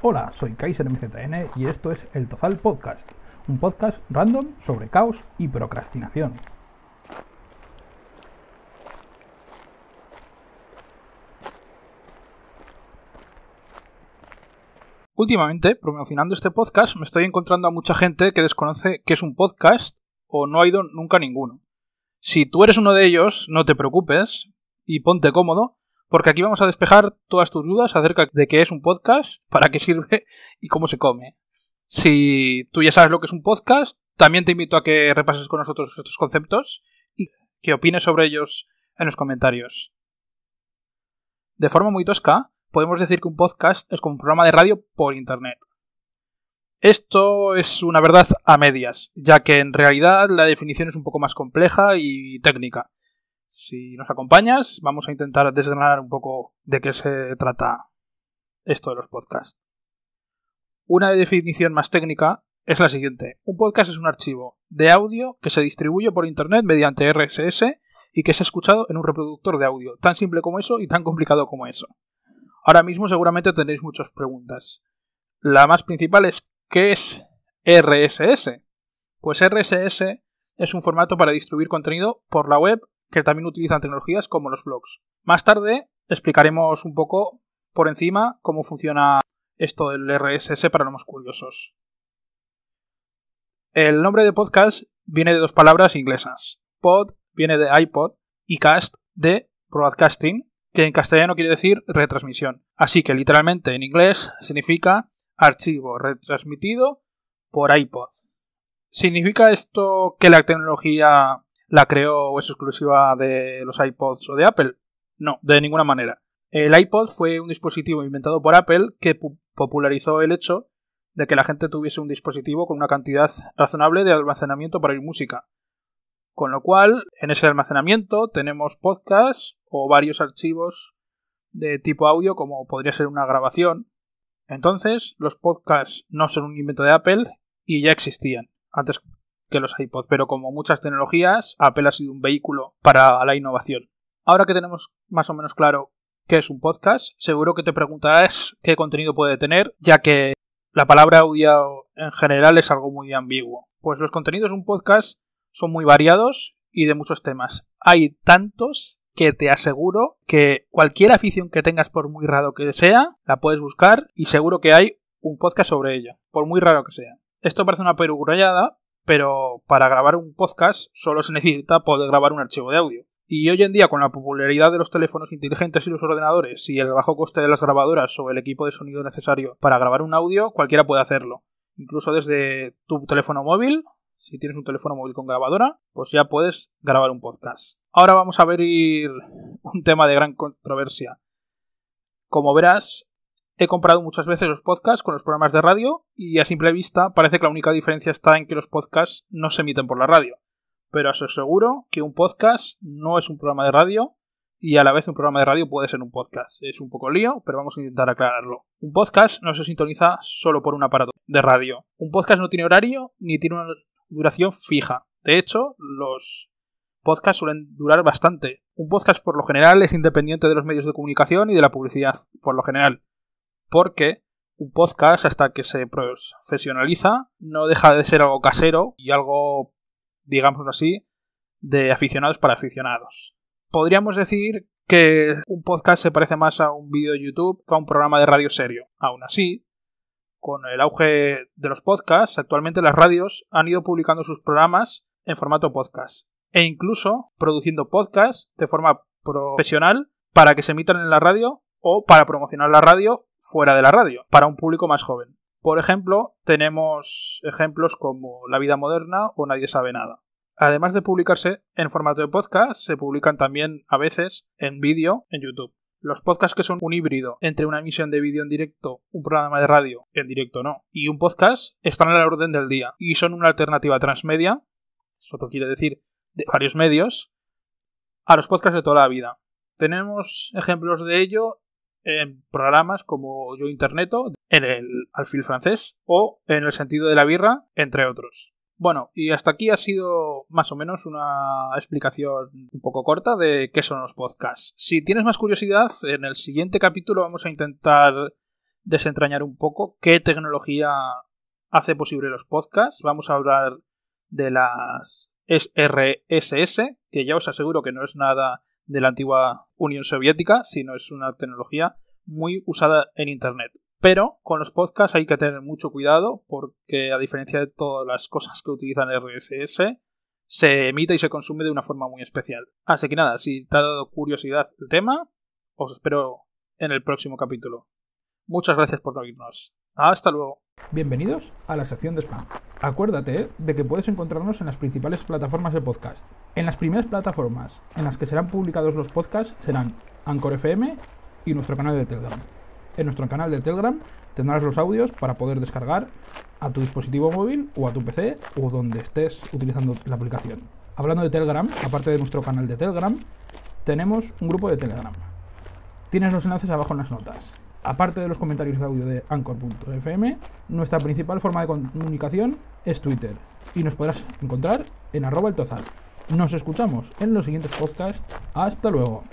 Hola, soy Kaiser MZN y esto es El Tozal Podcast, un podcast random sobre caos y procrastinación. Últimamente, promocionando este podcast, me estoy encontrando a mucha gente que desconoce qué es un podcast o no ha ido nunca a ninguno. Si tú eres uno de ellos, no te preocupes y ponte cómodo, porque aquí vamos a despejar todas tus dudas acerca de qué es un podcast, para qué sirve y cómo se come. Si tú ya sabes lo que es un podcast, también te invito a que repases con nosotros estos conceptos y que opines sobre ellos en los comentarios. De forma muy tosca, podemos decir que un podcast es como un programa de radio por Internet. Esto es una verdad a medias, ya que en realidad la definición es un poco más compleja y técnica. Si nos acompañas, vamos a intentar desgranar un poco de qué se trata esto de los podcasts. Una definición más técnica es la siguiente. Un podcast es un archivo de audio que se distribuye por Internet mediante RSS y que es escuchado en un reproductor de audio. Tan simple como eso y tan complicado como eso. Ahora mismo seguramente tendréis muchas preguntas. La más principal es ¿qué es RSS? Pues RSS es un formato para distribuir contenido por la web que también utilizan tecnologías como los blogs. Más tarde explicaremos un poco por encima cómo funciona esto del RSS para los más curiosos. El nombre de podcast viene de dos palabras inglesas. Pod viene de iPod y cast de broadcasting, que en castellano quiere decir retransmisión. Así que literalmente en inglés significa archivo retransmitido por iPod. ¿Significa esto que la tecnología la creó o es exclusiva de los iPods o de Apple. No, de ninguna manera. El iPod fue un dispositivo inventado por Apple que popularizó el hecho de que la gente tuviese un dispositivo con una cantidad razonable de almacenamiento para oír música. Con lo cual, en ese almacenamiento tenemos podcasts o varios archivos de tipo audio como podría ser una grabación. Entonces, los podcasts no son un invento de Apple y ya existían antes que los iPods, pero como muchas tecnologías, Apple ha sido un vehículo para la innovación. Ahora que tenemos más o menos claro qué es un podcast, seguro que te preguntarás qué contenido puede tener, ya que la palabra audio en general es algo muy ambiguo. Pues los contenidos de un podcast son muy variados y de muchos temas. Hay tantos que te aseguro que cualquier afición que tengas, por muy raro que sea, la puedes buscar y seguro que hay un podcast sobre ella, por muy raro que sea. Esto parece una perogrullada, pero para grabar un podcast solo se necesita poder grabar un archivo de audio. Y hoy en día, con la popularidad de los teléfonos inteligentes y los ordenadores, y el bajo coste de las grabadoras o el equipo de sonido necesario para grabar un audio, cualquiera puede hacerlo. Incluso desde tu teléfono móvil, si tienes un teléfono móvil con grabadora, pues ya puedes grabar un podcast. Ahora vamos a ver un tema de gran controversia. Como verás, He comprado muchas veces los podcasts con los programas de radio y a simple vista parece que la única diferencia está en que los podcasts no se emiten por la radio. Pero os aseguro que un podcast no es un programa de radio y a la vez un programa de radio puede ser un podcast. Es un poco lío, pero vamos a intentar aclararlo. Un podcast no se sintoniza solo por un aparato de radio. Un podcast no tiene horario ni tiene una duración fija. De hecho, los podcasts suelen durar bastante. Un podcast por lo general es independiente de los medios de comunicación y de la publicidad, por lo general porque un podcast, hasta que se profesionaliza, no deja de ser algo casero y algo, digamos así, de aficionados para aficionados. Podríamos decir que un podcast se parece más a un vídeo de YouTube que a un programa de radio serio. Aún así, con el auge de los podcasts, actualmente las radios han ido publicando sus programas en formato podcast e incluso produciendo podcasts de forma profesional para que se emitan en la radio o para promocionar la radio fuera de la radio, para un público más joven. Por ejemplo, tenemos ejemplos como La vida moderna o Nadie sabe nada. Además de publicarse en formato de podcast, se publican también a veces en vídeo en YouTube. Los podcasts que son un híbrido entre una emisión de vídeo en directo, un programa de radio, en directo no, y un podcast, están a la orden del día y son una alternativa transmedia, eso quiere decir de varios medios, a los podcasts de toda la vida. Tenemos ejemplos de ello en programas como Yo Interneto, en el Alfil francés o en el sentido de la birra, entre otros. Bueno, y hasta aquí ha sido más o menos una explicación un poco corta de qué son los podcasts. Si tienes más curiosidad, en el siguiente capítulo vamos a intentar desentrañar un poco qué tecnología hace posible los podcasts. Vamos a hablar de las RSS, que ya os aseguro que no es nada de la antigua Unión Soviética, sino es una tecnología muy usada en Internet. Pero con los podcasts hay que tener mucho cuidado porque a diferencia de todas las cosas que utilizan RSS, se emite y se consume de una forma muy especial. Así que nada, si te ha dado curiosidad el tema, os espero en el próximo capítulo. Muchas gracias por oírnos. Hasta luego. Bienvenidos a la sección de spam. Acuérdate de que puedes encontrarnos en las principales plataformas de podcast. En las primeras plataformas en las que serán publicados los podcasts serán Anchor FM y nuestro canal de Telegram. En nuestro canal de Telegram tendrás los audios para poder descargar a tu dispositivo móvil o a tu PC o donde estés utilizando la aplicación. Hablando de Telegram, aparte de nuestro canal de Telegram, tenemos un grupo de Telegram. Tienes los enlaces abajo en las notas. Aparte de los comentarios de audio de anchor.fm, nuestra principal forma de comunicación es Twitter y nos podrás encontrar en arroba el tozal. Nos escuchamos en los siguientes podcasts. Hasta luego.